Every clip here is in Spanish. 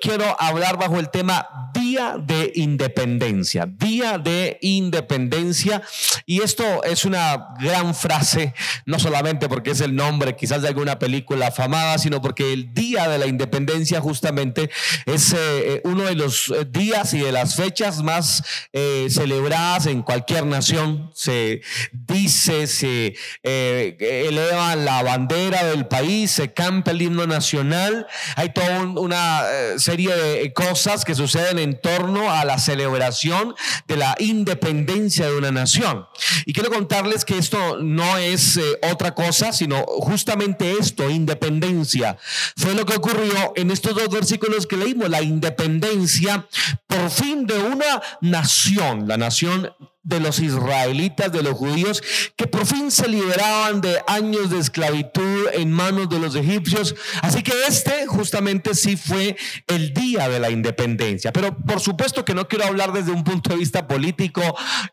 quiero hablar bajo el tema Día de Independencia, de Independencia. Y esto es una gran frase, no solamente porque es el nombre quizás de alguna película afamada, sino porque el Día de la Independencia justamente es eh, uno de los días y de las fechas más eh, celebradas en cualquier nación. Se dice, se eh, eleva la bandera del país, se canta el himno nacional. Hay toda una serie de cosas que suceden en torno a la celebración de la independencia de una nación. Y quiero contarles que esto no es eh, otra cosa, sino justamente esto, independencia. Fue lo que ocurrió en estos dos versículos que leímos, la independencia por fin de una nación, la nación de los israelitas, de los judíos, que por fin se liberaban de años de esclavitud en manos de los egipcios. Así que este justamente sí fue el día de la independencia. Pero por supuesto que no quiero hablar desde un punto de vista político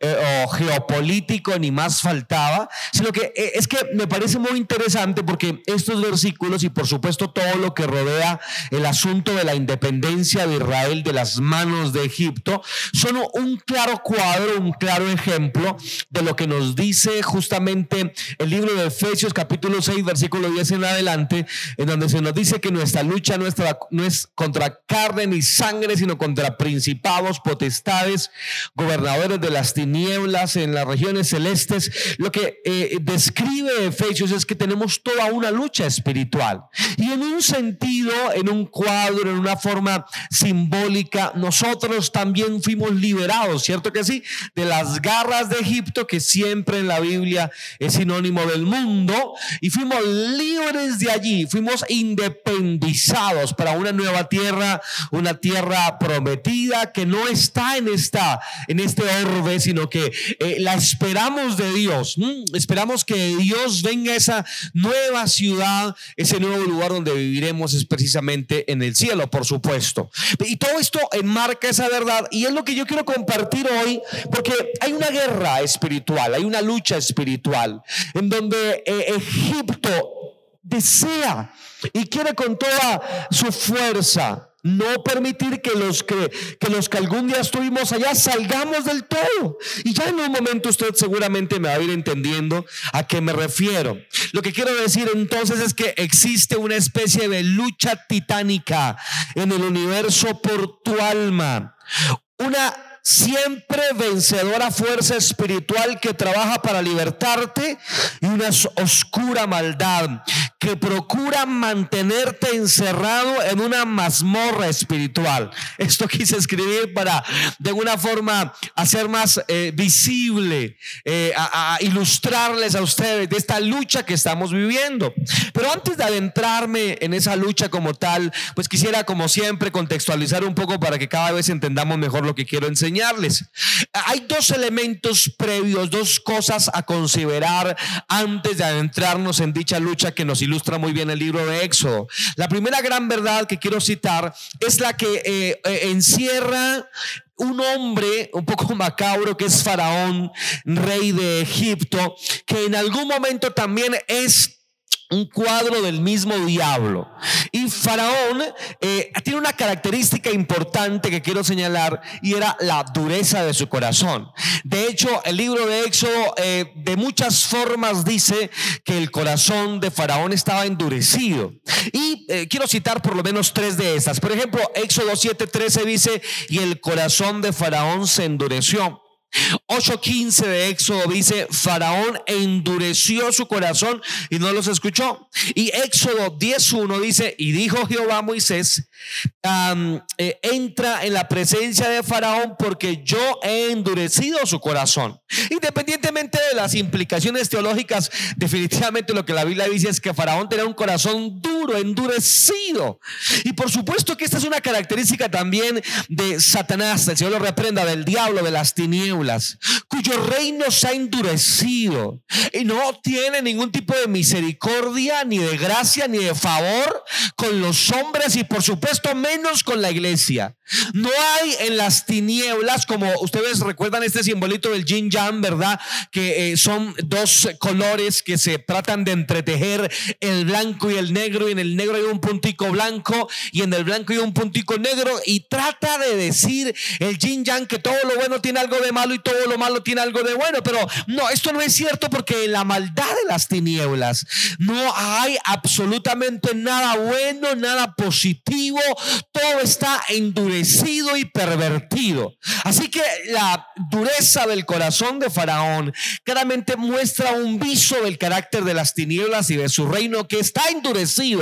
eh, o geopolítico, ni más faltaba, sino que eh, es que me parece muy interesante porque estos versículos y por supuesto todo lo que rodea el asunto de la independencia de Israel de las manos de Egipto son un claro cuadro, un claro ejemplo de lo que nos dice justamente el libro de Efesios capítulo 6 versículo 10 en adelante, en donde se nos dice que nuestra lucha nuestra, no es contra carne ni sangre, sino contra principados, potestades, gobernadores de las tinieblas en las regiones celestes. Lo que eh, describe Efesios es que tenemos toda una lucha espiritual. Y en un sentido, en un cuadro, en una forma simbólica, nosotros también fuimos liberados, ¿cierto que sí? De las garras de Egipto, que siempre en la Biblia es sinónimo del mundo, y fuimos libres de allí, fuimos independizados para una nueva tierra, una tierra prometida que no está en esta, en este orbe, sino que eh, la esperamos de Dios. Esperamos que Dios venga a esa nueva ciudad, ese nuevo lugar donde viviremos es precisamente en el cielo, por supuesto. Y todo esto enmarca esa verdad y es lo que yo quiero compartir hoy, porque hay una guerra espiritual, hay una lucha espiritual en donde eh, Egipto desea y quiere con toda su fuerza no permitir que los que, que los que algún día estuvimos allá salgamos del todo. Y ya en un momento usted seguramente me va a ir entendiendo a qué me refiero. Lo que quiero decir entonces es que existe una especie de lucha titánica en el universo por tu alma. Una siempre vencedora fuerza espiritual que trabaja para libertarte y una oscura maldad que procura mantenerte encerrado en una mazmorra espiritual. Esto quise escribir para de alguna forma hacer más eh, visible, eh, a, ilustrarles a ustedes de esta lucha que estamos viviendo. Pero antes de adentrarme en esa lucha como tal, pues quisiera como siempre contextualizar un poco para que cada vez entendamos mejor lo que quiero enseñar hay dos elementos previos, dos cosas a considerar antes de adentrarnos en dicha lucha que nos ilustra muy bien el libro de Éxodo. La primera gran verdad que quiero citar es la que eh, eh, encierra un hombre un poco macabro que es Faraón, rey de Egipto, que en algún momento también es un cuadro del mismo diablo. Y Faraón eh, tiene una característica importante que quiero señalar y era la dureza de su corazón. De hecho, el libro de Éxodo eh, de muchas formas dice que el corazón de Faraón estaba endurecido. Y eh, quiero citar por lo menos tres de estas. Por ejemplo, Éxodo 7:13 dice, y el corazón de Faraón se endureció. 8.15 de Éxodo dice, Faraón endureció su corazón y no los escuchó. Y Éxodo 10.1 dice, y dijo Jehová a Moisés, eh, entra en la presencia de Faraón porque yo he endurecido su corazón. Independientemente de las implicaciones teológicas, definitivamente lo que la Biblia dice es que Faraón tenía un corazón duro, endurecido. Y por supuesto que esta es una característica también de Satanás, el Señor lo reprenda, del diablo, de las tinieblas cuyo reino se ha endurecido y no tiene ningún tipo de misericordia, ni de gracia, ni de favor con los hombres y por supuesto menos con la iglesia. No hay en las tinieblas, como ustedes recuerdan este simbolito del yin yang, ¿verdad? Que eh, son dos colores que se tratan de entretejer el blanco y el negro, en el negro hay un puntico blanco y en el blanco hay un puntico negro, y trata de decir el yin yang que todo lo bueno tiene algo de malo y todo lo malo tiene algo de bueno, pero no, esto no es cierto porque en la maldad de las tinieblas no hay absolutamente nada bueno, nada positivo, todo está endurecido y pervertido. Así que la dureza del corazón de Faraón claramente muestra un viso del carácter de las tinieblas y de su reino que está endurecido,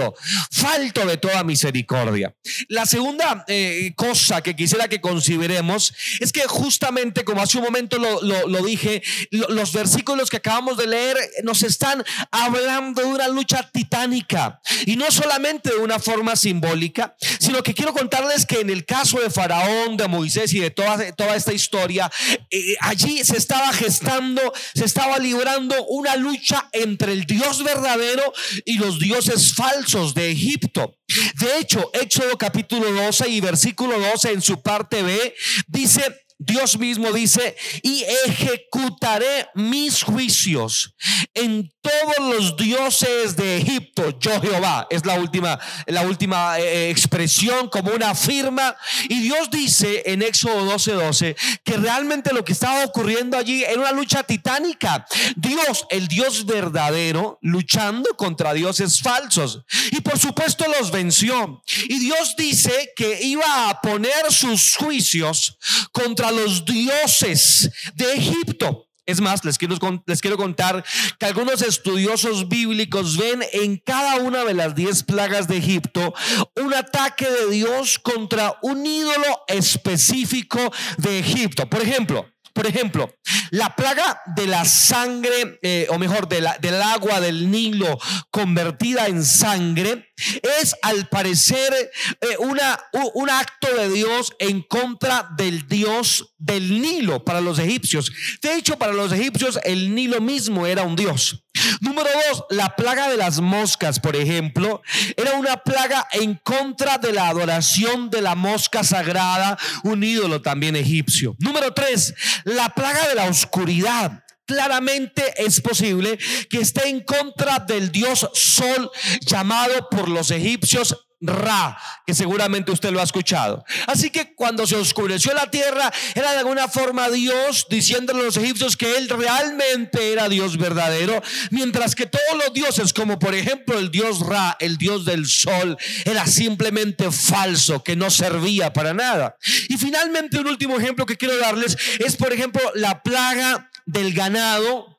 falto de toda misericordia. La segunda eh, cosa que quisiera que consideremos es que justamente como hace un momento lo, dije, los versículos que acabamos de leer nos están hablando de una lucha titánica y no solamente de una forma simbólica, sino que quiero contarles que en el caso de Faraón, de Moisés y de toda, toda esta historia, eh, allí se estaba gestando, se estaba librando una lucha entre el Dios verdadero y los dioses falsos de Egipto. De hecho, Éxodo capítulo 12 y versículo 12 en su parte B dice, Dios mismo dice, y ejecutaré mis juicios en todos los dioses de Egipto. Yo Jehová es la última, la última eh, expresión como una firma. Y Dios dice en Éxodo 12, 12 que realmente lo que estaba ocurriendo allí era una lucha titánica. Dios, el Dios verdadero, luchando contra dioses falsos. Y por supuesto los venció. Y Dios dice que iba a poner sus juicios contra los dioses de Egipto. Es más, les quiero, les quiero contar que algunos estudiosos bíblicos ven en cada una de las diez plagas de Egipto un ataque de Dios contra un ídolo específico de Egipto. Por ejemplo, por ejemplo, la plaga de la sangre, eh, o mejor, de la, del agua del Nilo convertida en sangre, es al parecer eh, una, un acto de Dios en contra del Dios del Nilo para los egipcios. De hecho, para los egipcios el Nilo mismo era un Dios. Número dos, la plaga de las moscas, por ejemplo, era una plaga en contra de la adoración de la mosca sagrada, un ídolo también egipcio. Número tres, la plaga de la oscuridad claramente es posible que esté en contra del dios sol llamado por los egipcios Ra, que seguramente usted lo ha escuchado. Así que cuando se oscureció la tierra, era de alguna forma Dios diciéndole a los egipcios que Él realmente era Dios verdadero, mientras que todos los dioses, como por ejemplo el Dios Ra, el Dios del sol, era simplemente falso, que no servía para nada. Y finalmente un último ejemplo que quiero darles es, por ejemplo, la plaga del ganado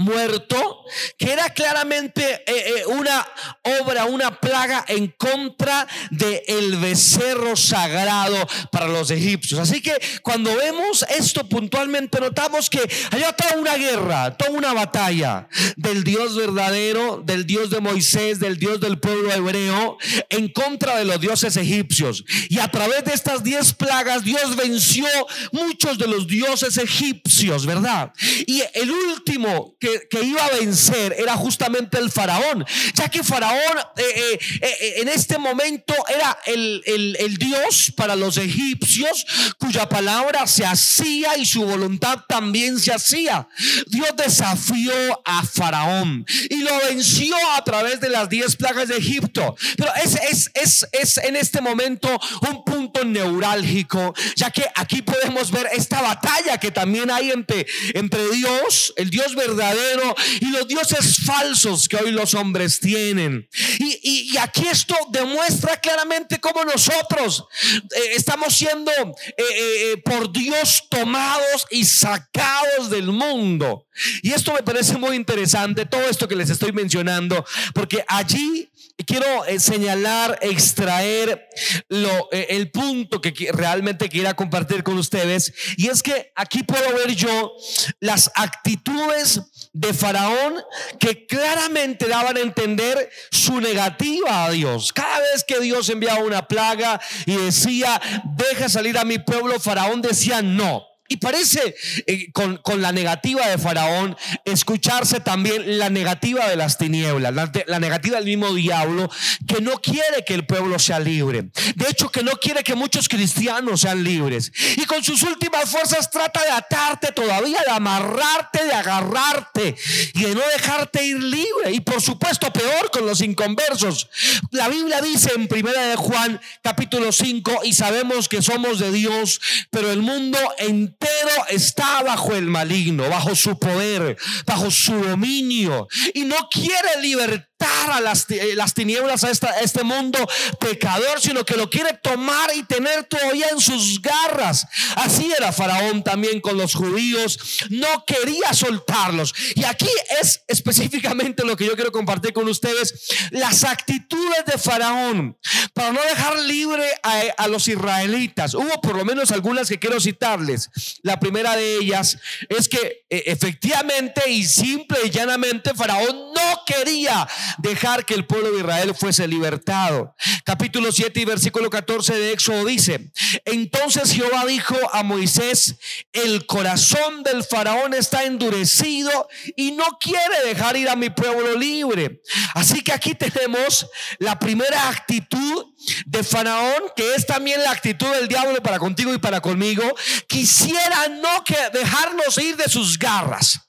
muerto, que era claramente eh, eh, una obra, una plaga en contra del el becerro sagrado para los egipcios. Así que cuando vemos esto puntualmente notamos que hay toda una guerra, toda una batalla del Dios verdadero, del Dios de Moisés, del Dios del pueblo hebreo, en contra de los dioses egipcios. Y a través de estas diez plagas Dios venció muchos de los dioses egipcios, ¿verdad? Y el último que que, iba a vencer era justamente el faraón, ya que faraón eh, eh, eh, en este momento era el, el Dios para los egipcios, cuya palabra se hacía y su voluntad también se hacía. Dios desafió a faraón y lo venció a través de las diez plagas de Egipto. Pero es, es, es, es en este momento un punto neurálgico, ya que aquí podemos ver esta batalla que también hay entre, entre Dios, el Dios verdadero, y los dioses falsos que hoy los hombres tienen. Y, aquí esto demuestra claramente cómo nosotros eh, estamos siendo eh, eh, por Dios tomados y sacados del mundo. Y esto me parece muy interesante, todo esto que les estoy mencionando, porque allí quiero señalar, extraer lo, el punto que realmente quiera compartir con ustedes. Y es que aquí puedo ver yo las actitudes de Faraón que claramente daban a entender su negativa a Dios. Cada vez que Dios enviaba una plaga y decía, deja salir a mi pueblo, Faraón decía no. Y parece eh, con, con, la negativa de Faraón escucharse también la negativa de las tinieblas, la, negativa del mismo diablo que no quiere que el pueblo sea libre. De hecho, que no quiere que muchos cristianos sean libres. Y con sus últimas fuerzas trata de atarte todavía, de amarrarte, de agarrarte y de no dejarte ir libre. Y por supuesto, peor con los inconversos. La Biblia dice en primera de Juan capítulo 5 y sabemos que somos de Dios, pero el mundo en pero está bajo el maligno, bajo su poder, bajo su dominio y no quiere libertad a las, eh, las tinieblas a, este mundo pecador, sino que lo quiere tomar y tener todavía en sus garras. Así era Faraón también con los judíos, no quería soltarlos. Y aquí es específicamente lo que yo quiero compartir con ustedes, las actitudes de Faraón para no dejar libre a, los israelitas. Hubo por lo menos algunas que quiero citarles. La primera de ellas es que efectivamente y simple y llanamente Faraón no quería dejar que el pueblo de Israel fuese libertado. Capítulo 7 y versículo 14 de Éxodo dice, entonces Jehová dijo a Moisés, el corazón del faraón está endurecido y no quiere dejar ir a mi pueblo libre. Así que aquí tenemos la primera actitud de Faraón, que es también la actitud del diablo para contigo y para conmigo, quisiera no que dejarnos ir de sus garras.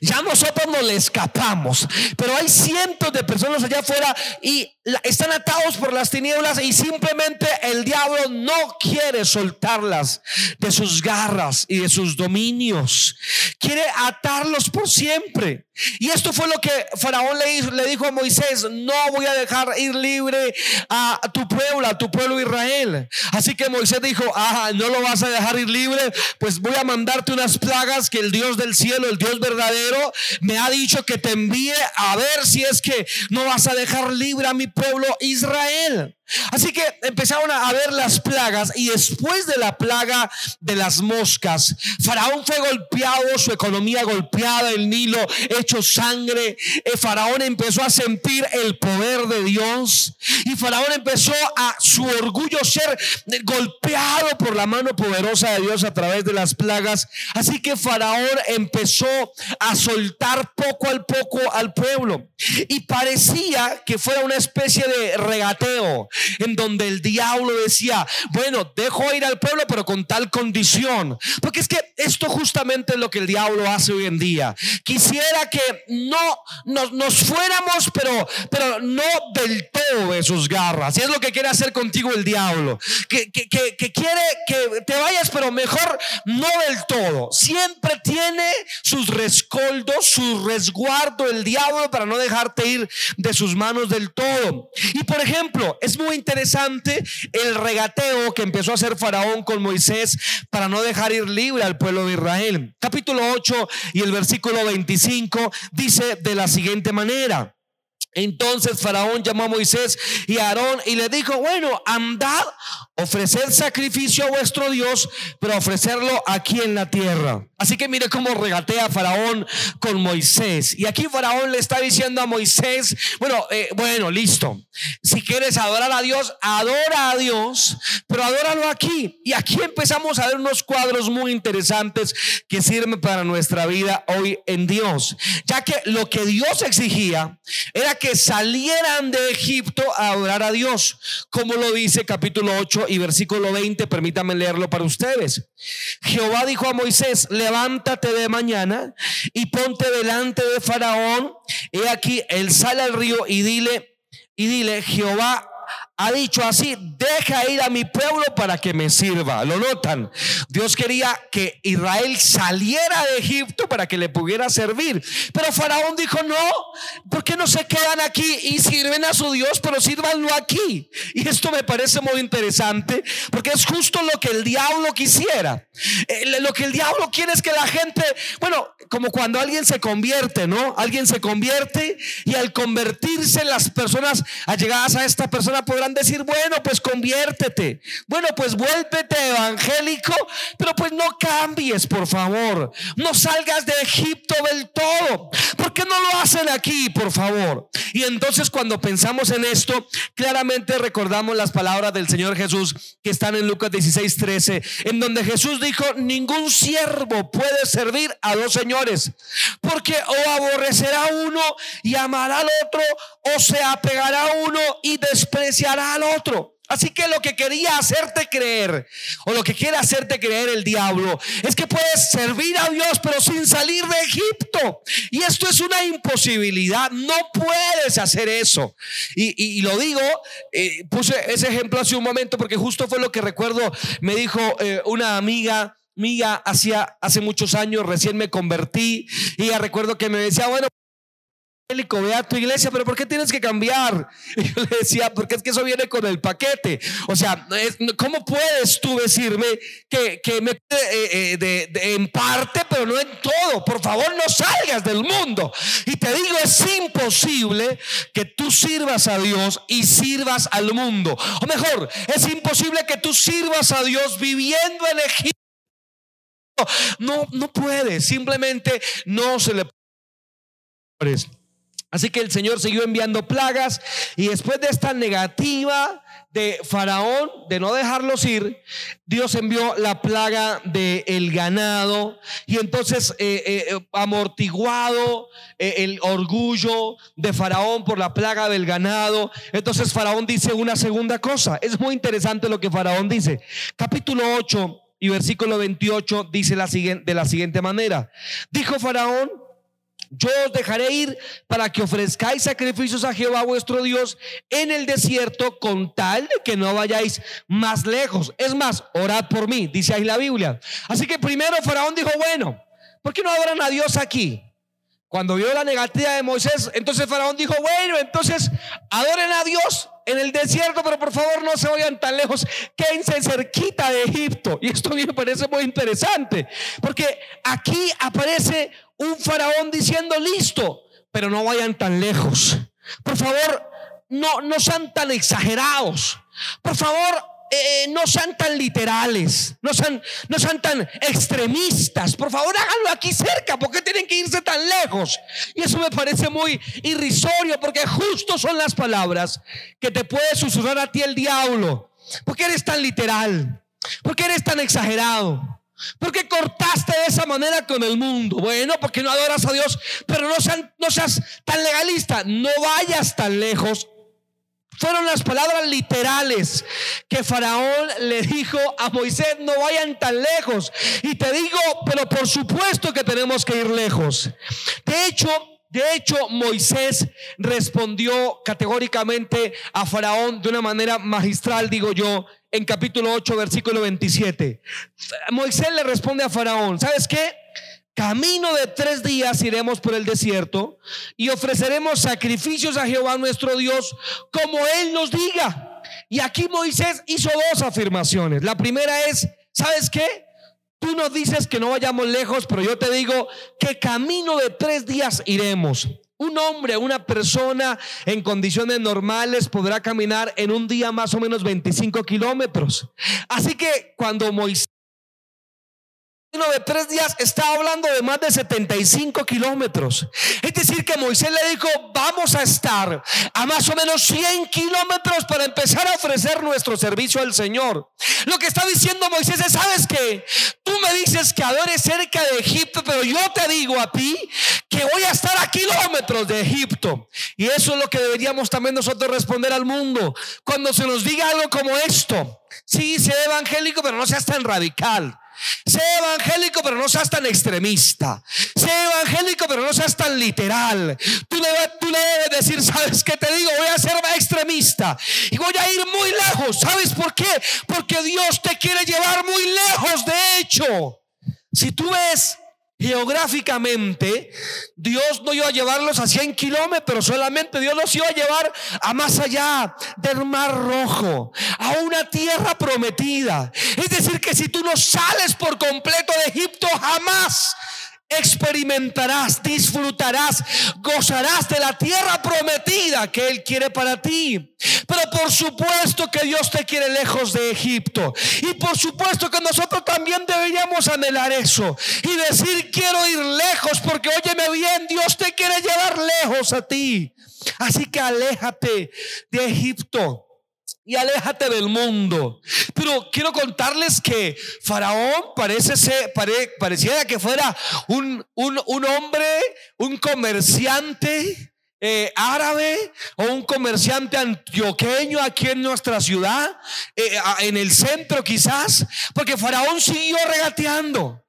Ya nosotros no le escapamos, pero hay cientos de personas allá afuera y están atados por las tinieblas y simplemente el diablo no quiere soltarlas de sus garras y de sus dominios. Quiere atarlos por siempre. Y esto fue lo que Faraón le, dijo a Moisés, no voy a dejar ir libre a tu pueblo, a tu pueblo Israel. Así que Moisés dijo, ah, no lo vas a dejar ir libre, pues voy a mandarte unas plagas que el Dios del cielo, el Dios verdadero, me ha dicho que te envíe a ver si es que no vas a dejar libre a mi pueblo Israel. Así que empezaron a ver las plagas y después de la plaga de las moscas, Faraón fue golpeado, su economía golpeada, el Nilo hecho sangre. Eh, Faraón empezó a sentir el poder de Dios y Faraón empezó a su orgullo ser golpeado por la mano poderosa de Dios a través de las plagas. Así que Faraón empezó a soltar poco al poco al pueblo y parecía que fuera una especie de regateo en donde el diablo decía, bueno, dejo ir al pueblo, pero con tal condición. Porque es que esto justamente es lo que el diablo hace hoy en día. Quisiera que no nos, fuéramos, pero, pero no del todo de sus garras. Y es lo que quiere hacer contigo el diablo. Que, que, que, que quiere que te vayas, pero mejor no del todo. Siempre tiene sus rescoldos, su resguardo el diablo para no dejarte ir de sus manos del todo. Y por ejemplo, es muy interesante el regateo que empezó a hacer Faraón con Moisés para no dejar ir libre al pueblo de Israel. Capítulo 8 y el versículo 25 dice de la siguiente manera. Entonces Faraón llamó a Moisés y a Aarón y le dijo, bueno, andad, ofrecer sacrificio a vuestro Dios, pero ofrecerlo aquí en la tierra. Así que mire cómo regatea Faraón con Moisés. Y aquí Faraón le está diciendo a Moisés, bueno, eh, bueno, listo. Si quieres adorar a Dios, adora a Dios, pero adóralo aquí. Y aquí empezamos a ver unos cuadros muy interesantes que sirven para nuestra vida hoy en Dios. Ya que lo que Dios exigía era que salieran de Egipto a adorar a Dios, como lo dice capítulo 8 y versículo 20, permítanme leerlo para ustedes. Jehová dijo a Moisés, levántate de mañana y ponte delante de Faraón. He aquí, él sale al río y dile, y dile, Jehová ha dicho así, deja ir a mi pueblo para que me sirva. ¿Lo notan? Dios quería que Israel saliera de Egipto para que le pudiera servir. Pero Faraón dijo, no, ¿por qué no se quedan aquí y sirven a su Dios, pero sírvanlo aquí? Y esto me parece muy interesante porque es justo lo que el diablo quisiera. Eh, lo que el diablo quiere es que la gente, bueno, como cuando alguien se convierte, ¿no? Alguien se convierte y al convertirse las personas allegadas a esta persona podrán decir, bueno, pues conviértete, bueno, pues vuélvete evangélico, pero pues no cambies, por favor, no salgas de Egipto del todo. ¿Por qué no lo hacen aquí, por favor? Y entonces cuando pensamos en esto, claramente recordamos las palabras del Señor Jesús que están en Lucas 16, 13, en donde Jesús dijo, ningún siervo puede servir a dos señores, porque o aborrecerá uno y amará al otro, o se apegará a uno y despreciará al otro. Así que lo que quería hacerte creer, o lo que quiere hacerte creer el diablo, es que puedes servir a Dios pero sin salir de Egipto. Y esto es una imposibilidad, no puedes hacer eso. Y, lo digo, eh, puse ese ejemplo hace un momento porque justo fue lo que recuerdo, me dijo eh, una amiga mía hacía hace muchos años, recién me convertí, y ya recuerdo que me decía, bueno, ve a tu iglesia, pero ¿por qué tienes que cambiar? Yo le decía, porque es que eso viene con el paquete. O sea, ¿cómo puedes tú decirme que, me eh, eh, de, en parte, pero no en todo? Por favor, no salgas del mundo. Y te digo, es imposible que tú sirvas a Dios y sirvas al mundo. O mejor, es imposible que tú sirvas a Dios viviendo en Egipto. No, no puede, simplemente no se le puede. Así que el Señor siguió enviando plagas y después de esta negativa de Faraón de no dejarlos ir, Dios envió la plaga del el ganado y entonces eh, eh, amortiguado eh, el orgullo de Faraón por la plaga del ganado. Entonces Faraón dice una segunda cosa. Es muy interesante lo que Faraón dice. Capítulo 8 y versículo 28 dice de la siguiente manera. Dijo Faraón, yo os dejaré ir para que ofrezcáis sacrificios a Jehová vuestro Dios en el desierto con tal de que no vayáis más lejos. Es más, orad por mí, dice ahí la Biblia. Así que primero Faraón dijo, bueno, ¿por qué no adoran a Dios aquí? Cuando vio la negativa de Moisés, entonces Faraón dijo, bueno, entonces adoren a Dios en el desierto, pero por favor no se vayan tan lejos, quédense cerquita de Egipto. Y esto me parece muy interesante, porque aquí aparece un faraón diciendo, listo, pero no vayan tan lejos. Por favor, no, no sean tan exagerados. Por favor, eh, no sean tan literales, no sean, no sean tan extremistas. Por favor, háganlo aquí cerca, porque tienen que irse tan lejos. Y eso me parece muy irrisorio, porque justo son las palabras que te puede susurrar a ti el diablo. Porque eres tan literal, porque eres tan exagerado. ¿Por qué cortaste de esa manera con el mundo? Bueno, porque no adoras a Dios, pero no, no seas tan legalista, no vayas tan lejos. Fueron las palabras literales que Faraón le dijo a Moisés, no vayan tan lejos. Y te digo, pero por supuesto que tenemos que ir lejos. De hecho, de hecho, Moisés respondió categóricamente a Faraón de una manera magistral, digo yo, en capítulo 8, versículo 27. Moisés le responde a Faraón, ¿sabes qué? Camino de tres días iremos por el desierto y ofreceremos sacrificios a Jehová nuestro Dios como Él nos diga. Y aquí Moisés hizo dos afirmaciones. La primera es, ¿sabes qué? Tú nos dices que no vayamos lejos, pero yo te digo que camino de tres días iremos. Un hombre, una persona en condiciones normales podrá caminar en un día más o menos 25 kilómetros. Así que cuando Moisés de tres días está hablando de más de 75 kilómetros. Es decir, que Moisés le dijo, vamos a estar a más o menos 100 kilómetros para empezar a ofrecer nuestro servicio al Señor. Lo que está diciendo Moisés es, ¿sabes que Tú me dices que adores cerca de Egipto, pero yo te digo a ti que voy a estar a kilómetros de Egipto. Y eso es lo que deberíamos también nosotros responder al mundo. Cuando se nos diga algo como esto, sí, sea evangélico, pero no seas tan radical. Sé evangélico, pero no seas tan extremista. Sé evangélico, pero no seas tan literal. Tú le, debes decir, ¿sabes qué te digo? Voy a ser extremista y voy a ir muy lejos. ¿Sabes por qué? Porque Dios te quiere llevar muy lejos. De hecho, si tú ves geográficamente, Dios no iba a llevarlos a 100 kilómetros, solamente Dios los iba a llevar a más allá del mar rojo, a una tierra prometida. Es decir, que si tú no sales por completo de Egipto, jamás experimentarás, disfrutarás, gozarás de la tierra prometida que Él quiere para ti. Pero por supuesto que Dios te quiere lejos de Egipto. Y por supuesto que nosotros también deberíamos anhelar eso y decir quiero ir lejos porque óyeme bien, Dios te quiere llevar lejos a ti. Así que aléjate de Egipto y aléjate del mundo. Pero quiero contarles que Faraón parece ser, pareciera que fuera un, un, hombre, un comerciante eh, árabe o un comerciante antioqueño aquí en nuestra ciudad, eh, en el centro quizás, porque Faraón siguió regateando.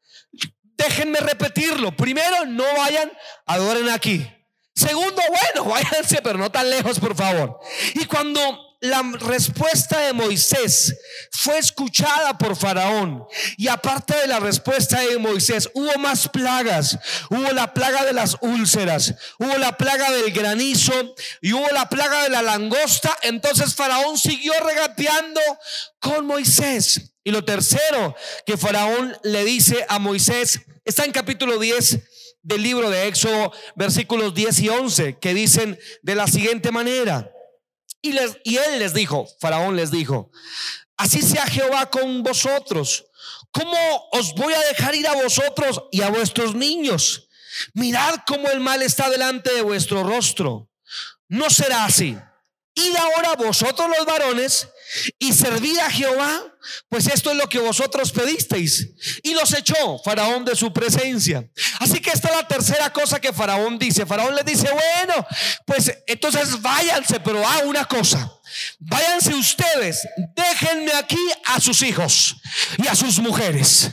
Déjenme repetirlo. Primero, no vayan, adoren aquí. Segundo, bueno, váyanse, pero no tan lejos, por favor. Y cuando la respuesta de Moisés fue escuchada por Faraón. Y aparte de la respuesta de Moisés, hubo más plagas. Hubo la plaga de las úlceras, hubo la plaga del granizo y hubo la plaga de la langosta. Entonces Faraón siguió regateando con Moisés. Y lo tercero que Faraón le dice a Moisés está en capítulo 10 del libro de Éxodo, versículos 10 y 11, que dicen de la siguiente manera. Y, y él les dijo, Faraón les dijo, así sea Jehová con vosotros. ¿Cómo os voy a dejar ir a vosotros y a vuestros niños? Mirad cómo el mal está delante de vuestro rostro. No será así. Id ahora vosotros los varones y servid a Jehová, pues esto es lo que vosotros pedisteis. Y los echó Faraón de su presencia. Así que esta es la tercera cosa que Faraón dice. Faraón le dice, bueno, pues entonces váyanse, pero a una cosa. Váyanse ustedes, déjenme aquí a sus hijos y a sus mujeres.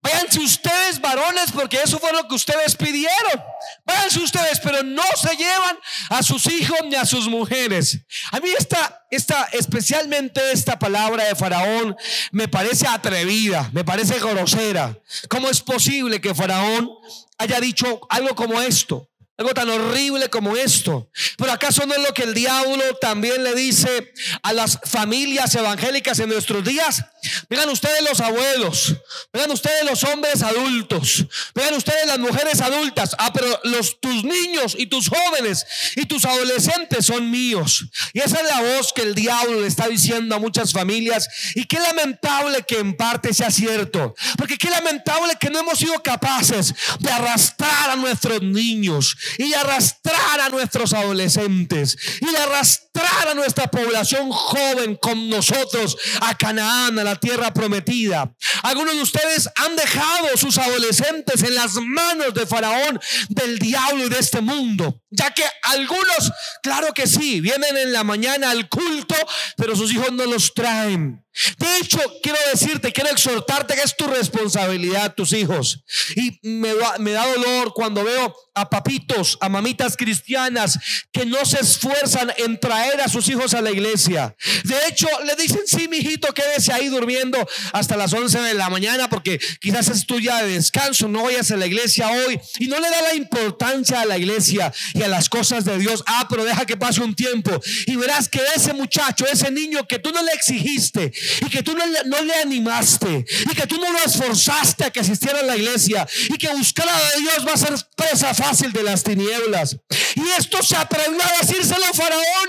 Váyanse ustedes varones porque eso fue lo que ustedes pidieron. Váyanse ustedes, pero no se llevan a sus hijos ni a sus mujeres. A mí esta, esta, especialmente esta palabra de Faraón me parece atrevida, me parece grosera. ¿Cómo es posible que Faraón haya dicho algo como esto? Algo tan horrible como esto. Pero acaso no es lo que el diablo también le dice a las familias evangélicas en nuestros días. Vean ustedes los abuelos, vean ustedes los hombres adultos, vean ustedes las mujeres adultas. Ah, pero los tus niños y tus jóvenes y tus adolescentes son míos. Y esa es la voz que el diablo le está diciendo a muchas familias. Y qué lamentable que en parte sea cierto, porque qué lamentable que no hemos sido capaces de arrastrar a nuestros niños y arrastrar a nuestros adolescentes y arrastrar a nuestra población joven con nosotros a Canaán, a la tierra prometida. Algunos de ustedes han dejado sus adolescentes en las manos de Faraón, del diablo y de este mundo. Ya que algunos, claro que sí, vienen en la mañana al culto, pero sus hijos no los traen. De hecho, quiero decirte, quiero exhortarte que es tu responsabilidad, tus hijos. Y me me da dolor cuando veo a papitos, a mamitas cristianas que no se esfuerzan en traer a sus hijos a la iglesia. De hecho, le dicen, sí, mi hijito, quédese ahí durmiendo hasta las 11 de la mañana porque quizás es tuya de descanso, no vayas a la iglesia hoy. Y no le da la importancia a la iglesia y a las cosas de Dios. Ah, pero deja que pase un tiempo y verás que ese muchacho, ese niño que tú no le exigiste, y que tú no, le animaste y que tú no lo esforzaste a que asistiera a la iglesia y que buscar a Dios va a ser presa fácil de las tinieblas. Y esto se atrevió a decírselo a Faraón,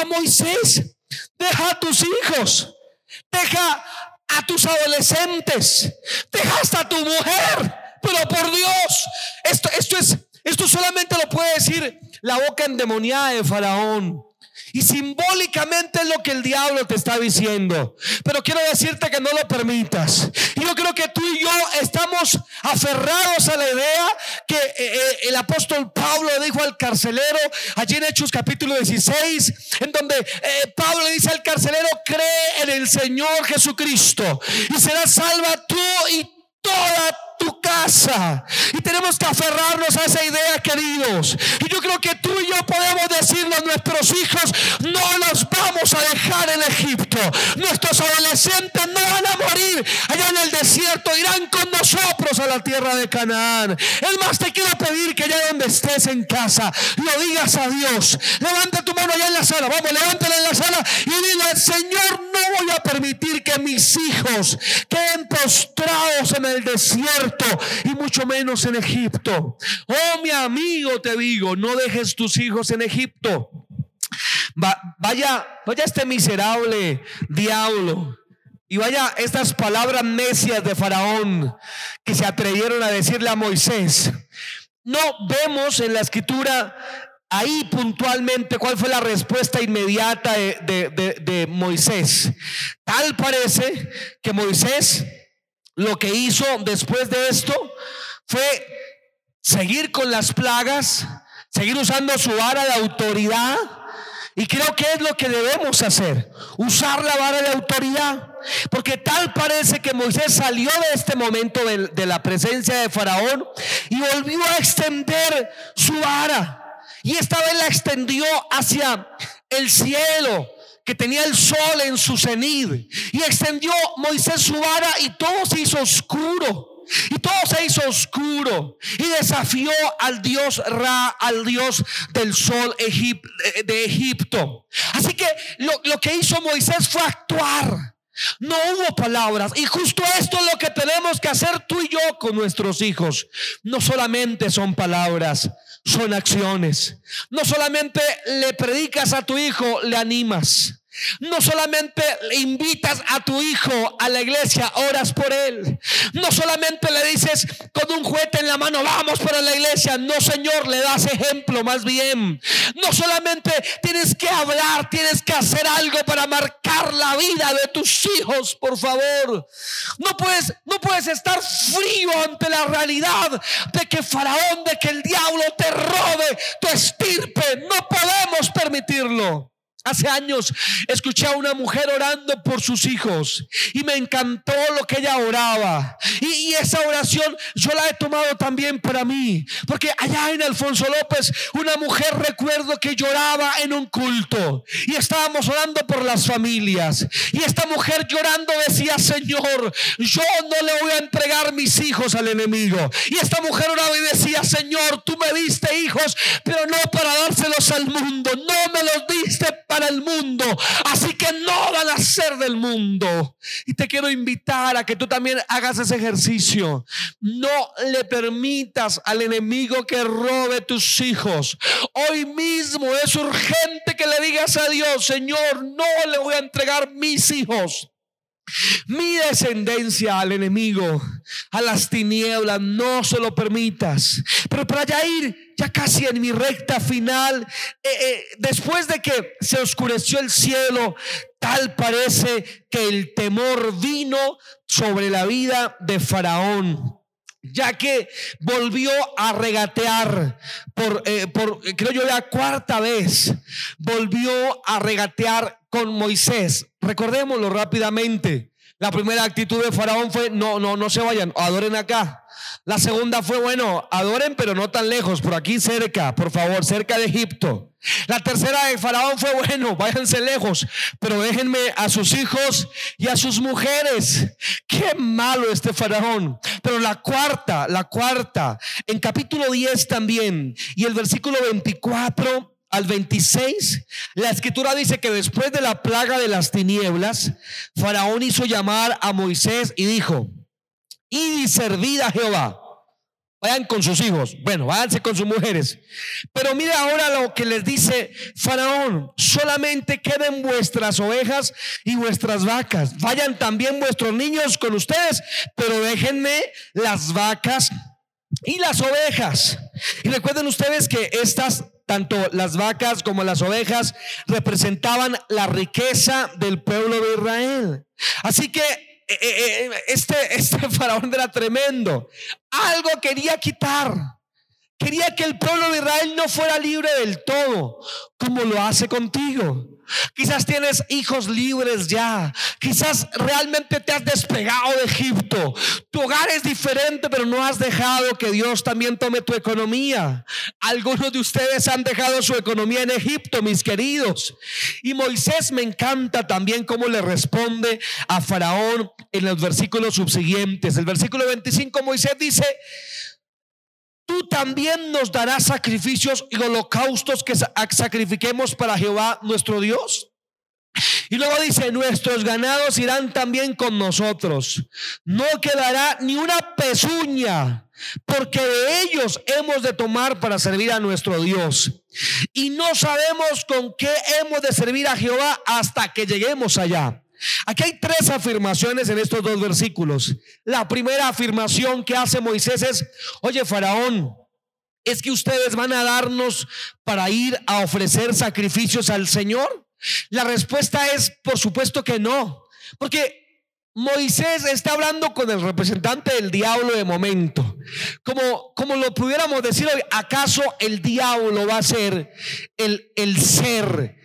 a Moisés. Deja a tus hijos, deja a tus adolescentes, deja hasta a tu mujer. Pero por Dios, esto, esto es, esto solamente lo puede decir la boca endemoniada de Faraón. Y simbólicamente es lo que el diablo te está diciendo. Pero quiero decirte que no lo permitas. Yo creo que tú y yo estamos aferrados a la idea que eh, eh, el apóstol Pablo dijo al carcelero allí en Hechos capítulo 16, en donde eh, Pablo le dice al carcelero, cree en el Señor Jesucristo y serás salva tú y toda tu casa. Y tenemos que aferrarnos a esa idea, queridos. Y yo creo que tú y yo podemos decirlo nuestros hijos no los vamos a dejar en Egipto. Nuestros adolescentes no van a morir allá en el desierto, irán con nosotros a la tierra de Canaán. Es más, te quiero pedir que allá donde estés en casa, lo digas a Dios. Levanta tu mano allá en la sala, vamos, levántala en la sala y dile, Señor, no voy a permitir que mis hijos queden postrados en el desierto y mucho menos en Egipto. Oh, mi amigo, te digo, no dejes tus hijos en Egipto. vaya, vaya este miserable diablo. Y vaya estas palabras necias de Faraón que se atrevieron a decirle a Moisés. No vemos en la escritura ahí puntualmente cuál fue la respuesta inmediata de, de, Moisés. Tal parece que Moisés lo que hizo después de esto fue seguir con las plagas, seguir usando su vara de autoridad. Y creo que es lo que debemos hacer, usar la vara de autoridad. Porque tal parece que Moisés salió de este momento de, la presencia de Faraón y volvió a extender su vara. Y esta vez la extendió hacia el cielo que tenía el sol en su cenid. Y extendió Moisés su vara y todo se hizo oscuro. Y todo se hizo oscuro. Y desafió al Dios Ra, al Dios del sol de Egipto. Así que lo, lo que hizo Moisés fue actuar. No hubo palabras. Y justo esto es lo que tenemos que hacer tú y yo con nuestros hijos. No solamente son palabras, son acciones. No solamente le predicas a tu hijo, le animas. No solamente le invitas a tu hijo a la iglesia, oras por él. No solamente le dices con un juguete en la mano, vamos para la iglesia. No, Señor, le das ejemplo más bien. No solamente tienes que hablar, tienes que hacer algo para marcar la vida de tus hijos, por favor. No puedes, no puedes estar frío ante la realidad de que Faraón, de que el diablo te robe tu estirpe. No podemos permitirlo. Hace años escuché a una mujer orando por sus hijos y me encantó lo que ella oraba. Y, esa oración yo la he tomado también para mí. Porque allá en Alfonso López, una mujer recuerdo que lloraba en un culto y estábamos orando por las familias. Y esta mujer llorando decía, Señor, yo no le voy a entregar mis hijos al enemigo. Y esta mujer oraba y decía, Señor, tú me diste hijos, pero no para dárselos al mundo. No me los diste para el mundo. Así que no van a ser del mundo. Y te quiero invitar a que tú también hagas ese ejercicio. No le permitas al enemigo que robe tus hijos. Hoy mismo es urgente que le digas a Dios, Señor, no le voy a entregar mis hijos. Mi descendencia al enemigo, a las tinieblas, no se lo permitas. Pero para ya ir ya casi en mi recta final, eh, eh, después de que se oscureció el cielo, tal parece que el temor vino sobre la vida de Faraón ya que volvió a regatear por, eh, por, creo yo, la cuarta vez, volvió a regatear con Moisés. Recordémoslo rápidamente. La primera actitud de Faraón fue, no, no, no se vayan, adoren acá. La segunda fue, bueno, adoren, pero no tan lejos, por aquí cerca, por favor, cerca de Egipto. La tercera de Faraón fue, bueno, váyanse lejos, pero déjenme a sus hijos y a sus mujeres. Qué malo este Faraón. Pero la cuarta, la cuarta, en capítulo 10 también, y el versículo 24 al 26, la escritura dice que después de la plaga de las tinieblas, Faraón hizo llamar a Moisés y dijo, y servid a Jehová. Vayan con sus hijos, bueno, váyanse con sus mujeres. Pero mira ahora lo que les dice Faraón, solamente queden vuestras ovejas y vuestras vacas. Vayan también vuestros niños con ustedes, pero déjenme las vacas y las ovejas. Y recuerden ustedes que estas, tanto las vacas como las ovejas, representaban la riqueza del pueblo de Israel. Así que eh, eh, eh, este, este faraón era tremendo. Algo quería quitar. Quería que el pueblo de Israel no fuera libre del todo, como lo hace contigo. Quizás tienes hijos libres ya. Quizás realmente te has despegado de Egipto. Tu hogar es diferente, pero no has dejado que Dios también tome tu economía. Algunos de ustedes han dejado su economía en Egipto, mis queridos. Y Moisés me encanta también cómo le responde a Faraón en los versículos subsiguientes. El versículo 25, Moisés dice, tú también nos darás sacrificios y holocaustos que sacrifiquemos para Jehová nuestro Dios. Y luego dice, nuestros ganados irán también con nosotros. No quedará ni una pezuña, porque de ellos hemos de tomar para servir a nuestro Dios. Y no sabemos con qué hemos de servir a Jehová hasta que lleguemos allá. Aquí hay tres afirmaciones en estos dos versículos. La primera afirmación que hace Moisés es, oye Faraón, ¿es que ustedes van a darnos para ir a ofrecer sacrificios al Señor? La respuesta es, por supuesto que no, porque Moisés está hablando con el representante del diablo de momento. Como, como lo pudiéramos decir hoy, ¿acaso el diablo va a ser el, el ser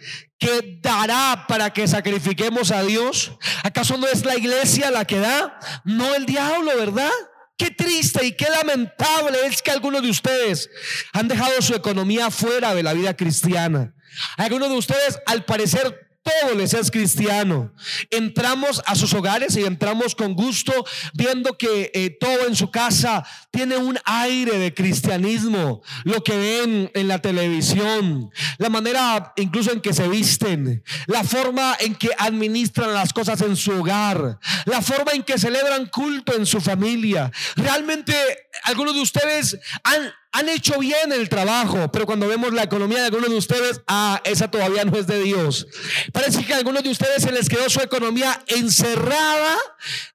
dará para que sacrifiquemos a Dios? ¿Acaso no es la iglesia la que da? No el diablo, ¿verdad? Qué triste y qué lamentable es que algunos de ustedes han dejado su economía fuera de la vida cristiana. Algunos de ustedes, al parecer, todo les es cristiano. Entramos a sus hogares y entramos con gusto viendo que eh, todo en su casa tiene un aire de cristianismo. Lo que ven en la televisión, la manera incluso en que se visten, la forma en que administran las cosas en su hogar, la forma en que celebran culto en su familia. Realmente algunos de ustedes han han hecho bien el trabajo, pero cuando vemos la economía de algunos de ustedes, ah, esa todavía no es de Dios. Parece que a algunos de ustedes se les quedó su economía encerrada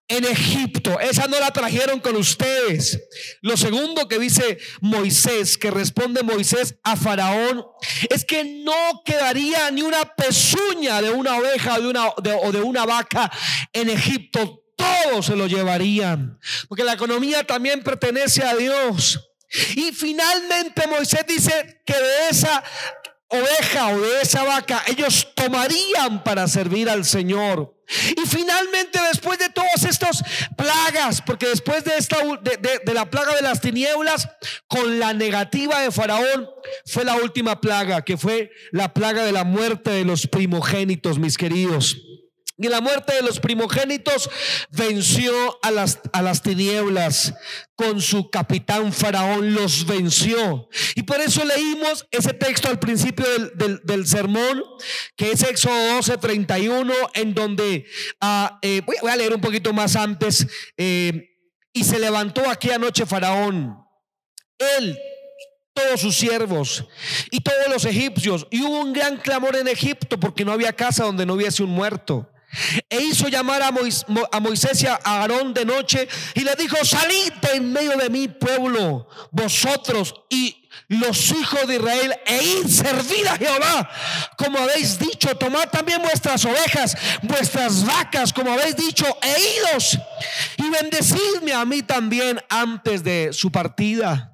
en Egipto. Esa no la trajeron con ustedes. Lo segundo que dice Moisés, que responde Moisés a Faraón, es que no quedaría ni una pezuña de una oveja de una, o de una vaca en Egipto. Todos se lo llevarían. Porque la economía también pertenece a Dios. Y finalmente Moisés dice que de esa oveja o de esa vaca ellos tomarían para servir al Señor. Y finalmente después de todas estas plagas, porque después de, esta, de, de, la plaga de las tinieblas, con la negativa de Faraón, fue la última plaga, que fue la plaga de la muerte de los primogénitos, mis queridos. Y la muerte de los primogénitos venció a las, a las tinieblas con su capitán faraón, los venció. Y por eso leímos ese texto al principio del, sermón, que es Éxodo 12, 31, en donde, ah, eh, voy, a leer un poquito más antes, eh, y se levantó aquella noche faraón, él, todos sus siervos y todos los egipcios, y hubo un gran clamor en Egipto porque no había casa donde no hubiese un muerto. E hizo llamar a, Moisés y a Aarón de noche y le dijo, salid en medio de mi pueblo, vosotros y los hijos de Israel, e id, servid a Jehová, como habéis dicho, tomad también vuestras ovejas, vuestras vacas, como habéis dicho, e idos, y bendecidme a mí también antes de su partida.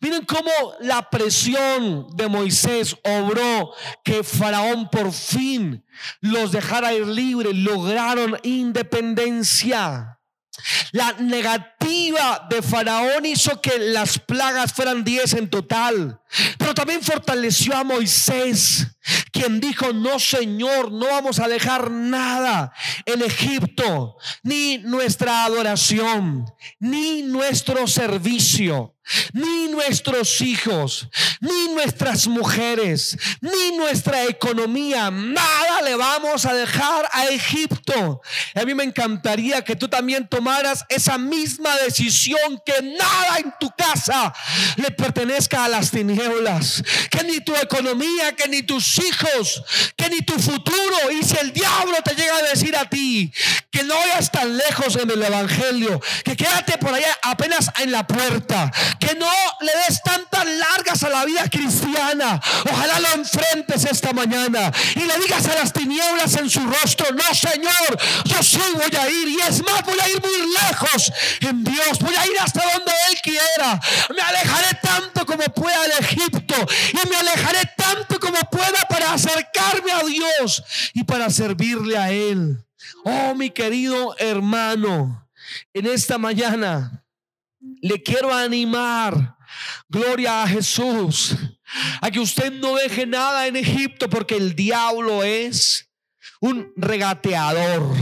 Miren cómo la presión de Moisés obró que Faraón por fin los dejara ir libres, lograron independencia. La negativa de Faraón hizo que las plagas fueran diez en total, pero también fortaleció a Moisés, quien dijo, no Señor, no vamos a dejar nada en Egipto, ni nuestra adoración, ni nuestro servicio ni nuestros hijos, ni nuestras mujeres, ni nuestra economía, nada le vamos a dejar a Egipto. A mí me encantaría que tú también tomaras esa misma decisión, que nada en tu casa le pertenezca a las tinieblas, que ni tu economía, que ni tus hijos, que ni tu futuro. Y si el diablo te llega a decir a ti que no vayas tan lejos en el Evangelio, que quédate por allá apenas en la puerta, que no le des tantas largas a la vida cristiana. Ojalá lo enfrentes esta mañana y le digas a las tinieblas en su rostro, no Señor, yo sí voy a ir y es más, voy a ir muy lejos en Dios, voy a ir hasta donde Él quiera. Me alejaré tanto como pueda de Egipto y me alejaré tanto como pueda para acercarme a Dios y para servirle a Él. Oh, mi querido hermano, en esta mañana le quiero animar. Gloria a Jesús. A que usted no deje nada en Egipto porque el diablo es un regateador.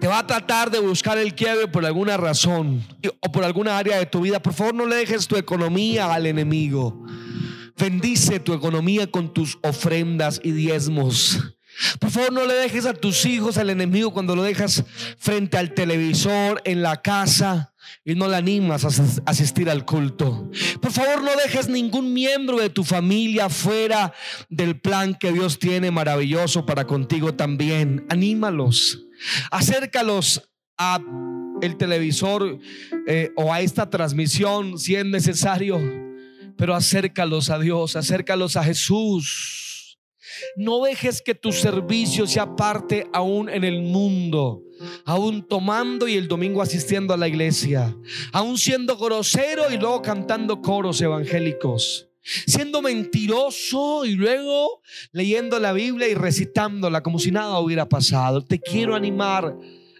Te va a tratar de buscar el quiebre por alguna razón o por alguna área de tu vida. Por favor, no le dejes tu economía al enemigo. Bendice tu economía con tus ofrendas y diezmos. Por favor, no le dejes a tus hijos al enemigo cuando lo dejas frente al televisor, en la casa y no le animas a asistir al culto. Por favor, no dejes ningún miembro de tu familia fuera del plan que Dios tiene maravilloso para contigo también. Anímalos, acércalos a el televisor eh, o a esta transmisión si es necesario, pero acércalos a Dios, acércalos a Jesús. No dejes que tu servicio sea parte aún en el mundo, aún tomando y el domingo asistiendo a la iglesia, aún siendo grosero y luego cantando coros evangélicos, siendo mentiroso y luego leyendo la Biblia y recitándola como si nada hubiera pasado. Te quiero animar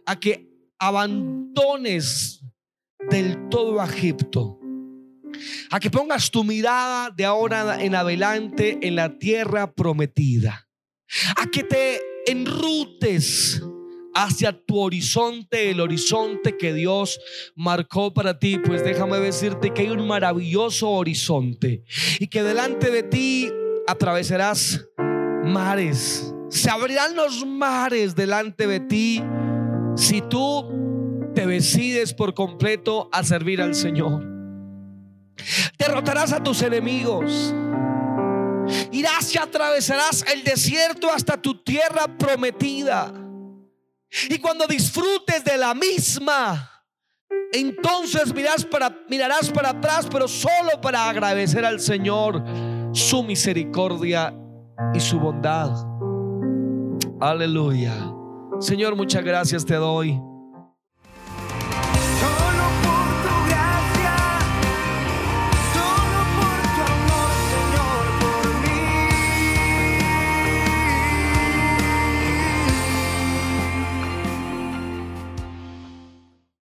a que abandones del todo Egipto a que pongas tu mirada de ahora en adelante en la tierra prometida, a que te enrutes hacia tu horizonte, el horizonte que Dios marcó para ti, pues déjame decirte que hay un maravilloso horizonte y que delante de ti atravesarás mares, se abrirán los mares delante de ti si tú te decides por completo a servir al Señor. Derrotarás a tus enemigos. Irás y atravesarás el desierto hasta tu tierra prometida. Y cuando disfrutes de la misma, entonces mirarás para, mirarás para atrás, pero solo para agradecer al Señor su misericordia y su bondad. Aleluya. Señor, muchas gracias te doy.